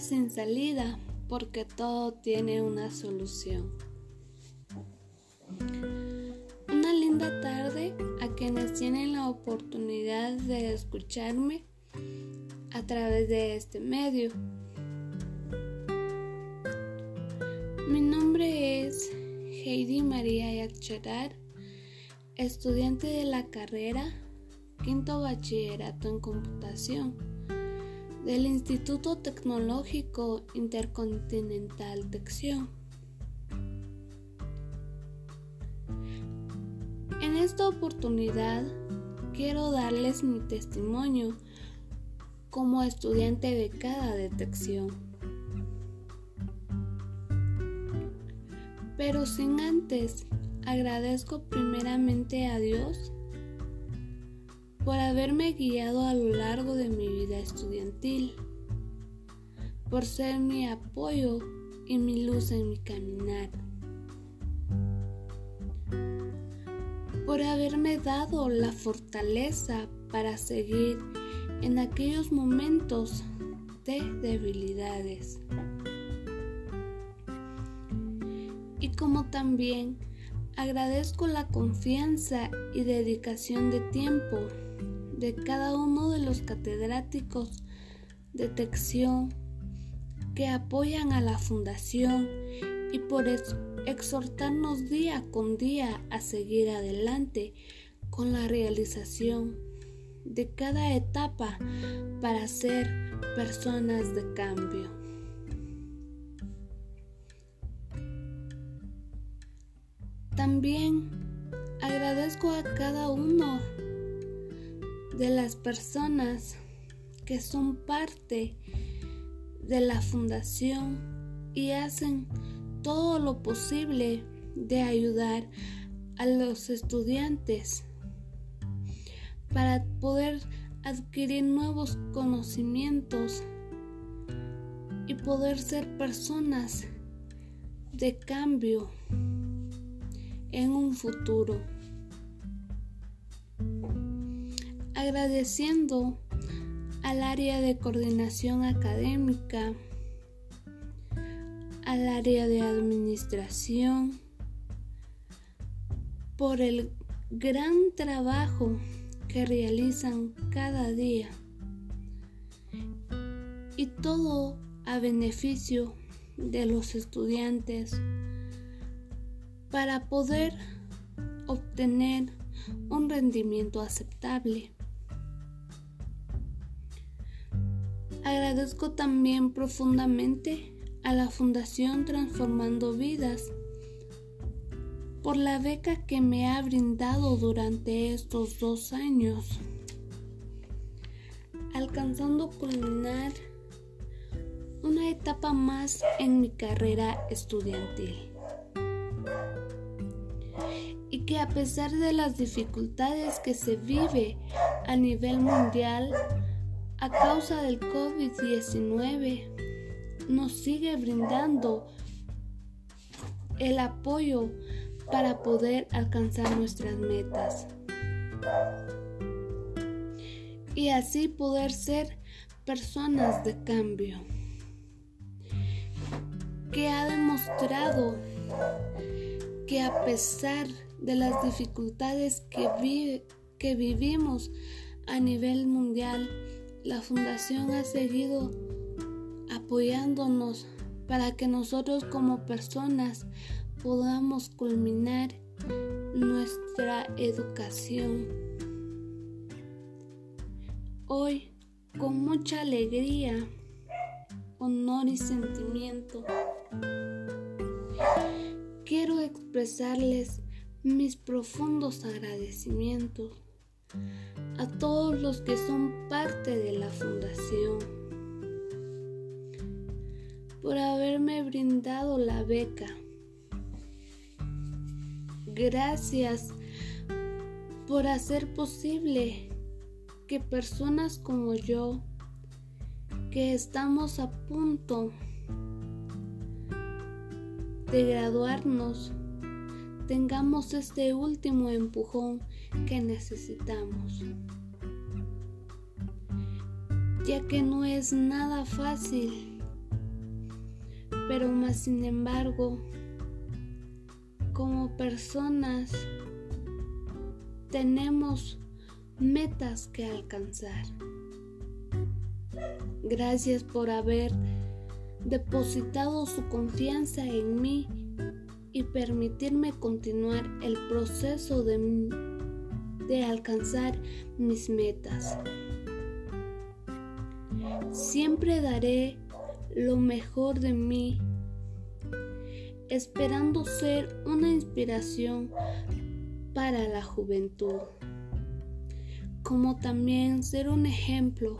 sin salida porque todo tiene una solución. Una linda tarde a quienes tienen la oportunidad de escucharme a través de este medio. Mi nombre es Heidi María Yacharar, estudiante de la carrera Quinto Bachillerato en Computación del Instituto Tecnológico Intercontinental Tección. En esta oportunidad quiero darles mi testimonio como estudiante de cada detección. Pero sin antes, agradezco primeramente a Dios por haberme guiado a lo largo de mi vida estudiantil, por ser mi apoyo y mi luz en mi caminar, por haberme dado la fortaleza para seguir en aquellos momentos de debilidades. Y como también agradezco la confianza y dedicación de tiempo de cada uno de los catedráticos de detección que apoyan a la fundación y por exhortarnos día con día a seguir adelante con la realización de cada etapa para ser personas de cambio. También agradezco a cada uno de las personas que son parte de la fundación y hacen todo lo posible de ayudar a los estudiantes para poder adquirir nuevos conocimientos y poder ser personas de cambio en un futuro. agradeciendo al área de coordinación académica, al área de administración, por el gran trabajo que realizan cada día y todo a beneficio de los estudiantes para poder obtener un rendimiento aceptable. Agradezco también profundamente a la Fundación Transformando Vidas por la beca que me ha brindado durante estos dos años, alcanzando culminar una etapa más en mi carrera estudiantil. Que a pesar de las dificultades que se vive a nivel mundial, a causa del COVID-19 nos sigue brindando el apoyo para poder alcanzar nuestras metas. Y así poder ser personas de cambio que ha demostrado que a pesar de las dificultades que, que vivimos a nivel mundial la fundación ha seguido apoyándonos para que nosotros como personas podamos culminar nuestra educación. Hoy, con mucha alegría, honor y sentimiento, quiero expresarles mis profundos agradecimientos a todos los que son parte de la fundación por haberme brindado la beca. Gracias por hacer posible que personas como yo, que estamos a punto de graduarnos, tengamos este último empujón que necesitamos, ya que no es nada fácil Pero más sin embargo, como personas tenemos metas que alcanzar. Gracias por haber depositado su confianza en mí y permitirme continuar el proceso de, de alcanzar mis metas. Siempre daré lo mejor de mí, esperando ser una inspiración para la juventud, como también ser un ejemplo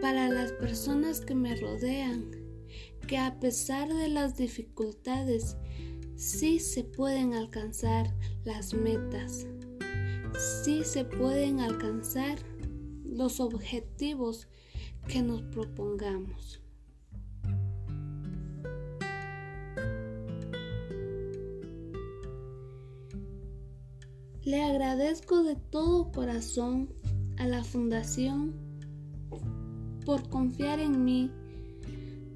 para las personas que me rodean, que a pesar de las dificultades, sí se pueden alcanzar las metas, sí se pueden alcanzar los objetivos que nos propongamos. Le agradezco de todo corazón a la Fundación por confiar en mí,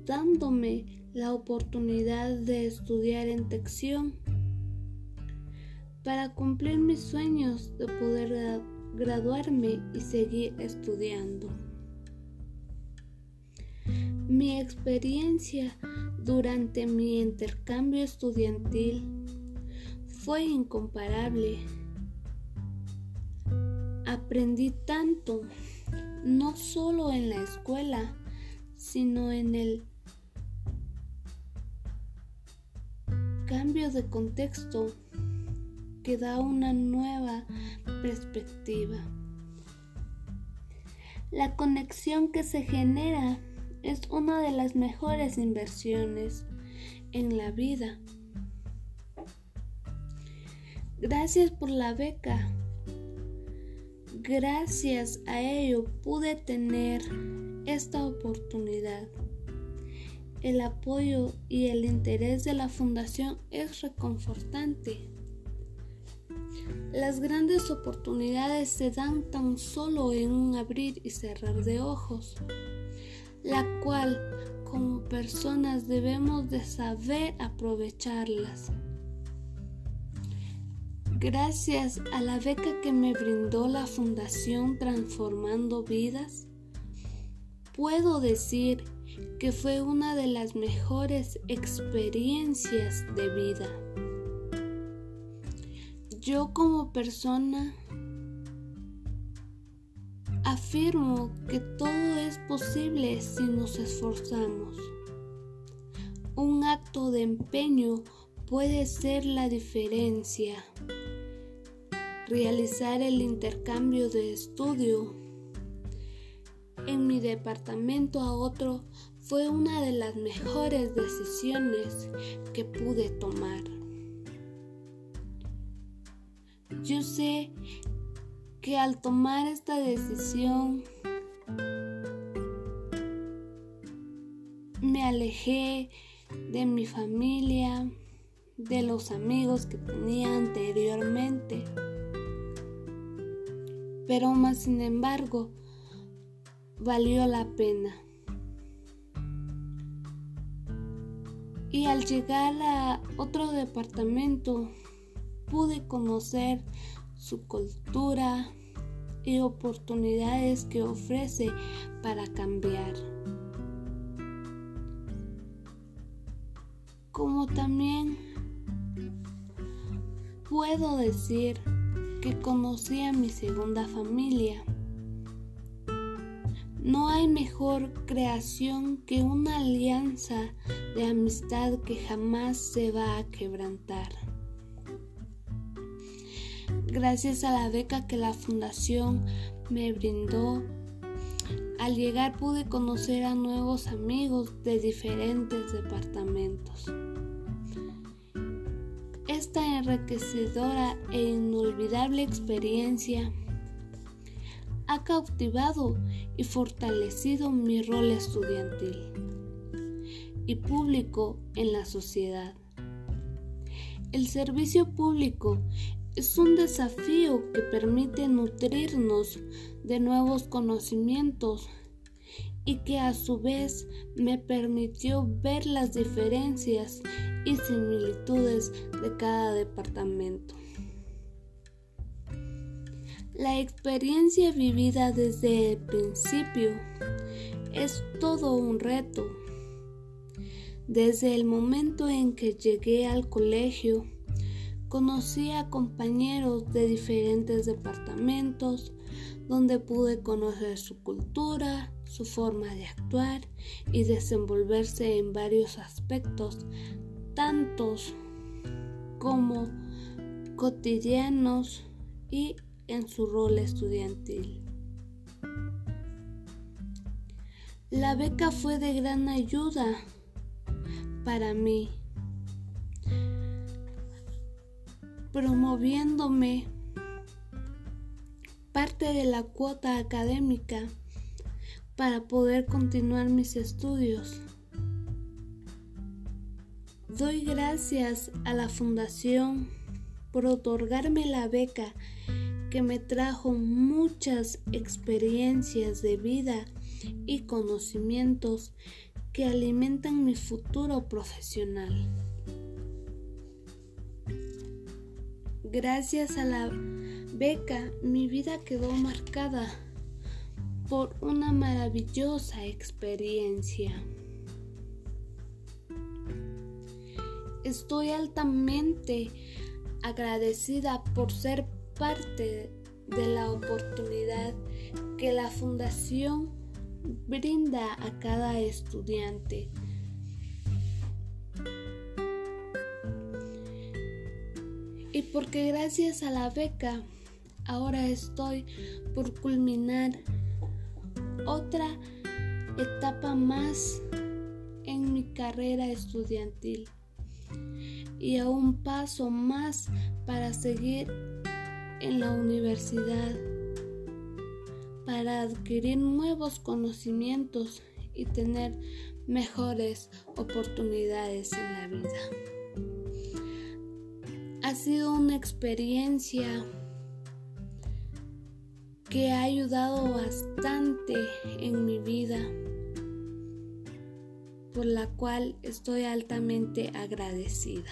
dándome la oportunidad de estudiar en Tección para cumplir mis sueños de poder graduarme y seguir estudiando. Mi experiencia durante mi intercambio estudiantil fue incomparable Aprendí tanto, no solo en la escuela, sino en el cambio de contexto que da una nueva perspectiva. La conexión que se genera es una de las mejores inversiones en la vida. Gracias por la beca Gracias a ello pude tener esta oportunidad. El apoyo y el interés de la fundación es reconfortante. Las grandes oportunidades se dan tan solo en un abrir y cerrar de ojos, la cual como personas debemos de saber aprovecharlas. Gracias a la beca que me brindó la Fundación Transformando Vidas, puedo decir que fue una de las mejores experiencias de vida. Yo como persona afirmo que todo es posible si nos esforzamos. Un acto de empeño puede ser la diferencia realizar el intercambio de estudio en mi departamento a otro fue una de las mejores decisiones que pude tomar. Yo sé que al tomar esta decisión me alejé de mi familia, de los amigos que tenía anteriormente pero más sin embargo valió la pena. Y al llegar a otro departamento pude conocer su cultura y oportunidades que ofrece para cambiar. Como también puedo decir que conocí a mi segunda familia. No hay mejor creación que una alianza de amistad que jamás se va a quebrantar. Gracias a la beca que la fundación me brindó, al llegar pude conocer a nuevos amigos de diferentes departamentos. Esta enriquecedora e inolvidable experiencia ha cautivado y fortalecido mi rol estudiantil y público en la sociedad. El servicio público es un desafío que permite nutrirnos de nuevos conocimientos y que a su vez me permitió ver las diferencias y similitudes de cada departamento. La experiencia vivida desde el principio es todo un reto. Desde el momento en que llegué al colegio, conocí a compañeros de diferentes departamentos, donde pude conocer su cultura, su forma de actuar y desenvolverse en varios aspectos, tantos como cotidianos y en su rol estudiantil. La beca fue de gran ayuda para mí, promoviéndome parte de la cuota académica para poder continuar mis estudios. Doy gracias a la Fundación por otorgarme la beca que me trajo muchas experiencias de vida y conocimientos que alimentan mi futuro profesional. Gracias a la beca mi vida quedó marcada por una maravillosa experiencia. Estoy altamente agradecida por ser parte de la oportunidad que la Fundación brinda a cada estudiante. Y porque gracias a la beca ahora estoy por culminar otra etapa más en mi carrera estudiantil y a un paso más para seguir en la universidad, para adquirir nuevos conocimientos y tener mejores oportunidades en la vida. Ha sido una experiencia que ha ayudado bastante en mi vida, por la cual estoy altamente agradecida.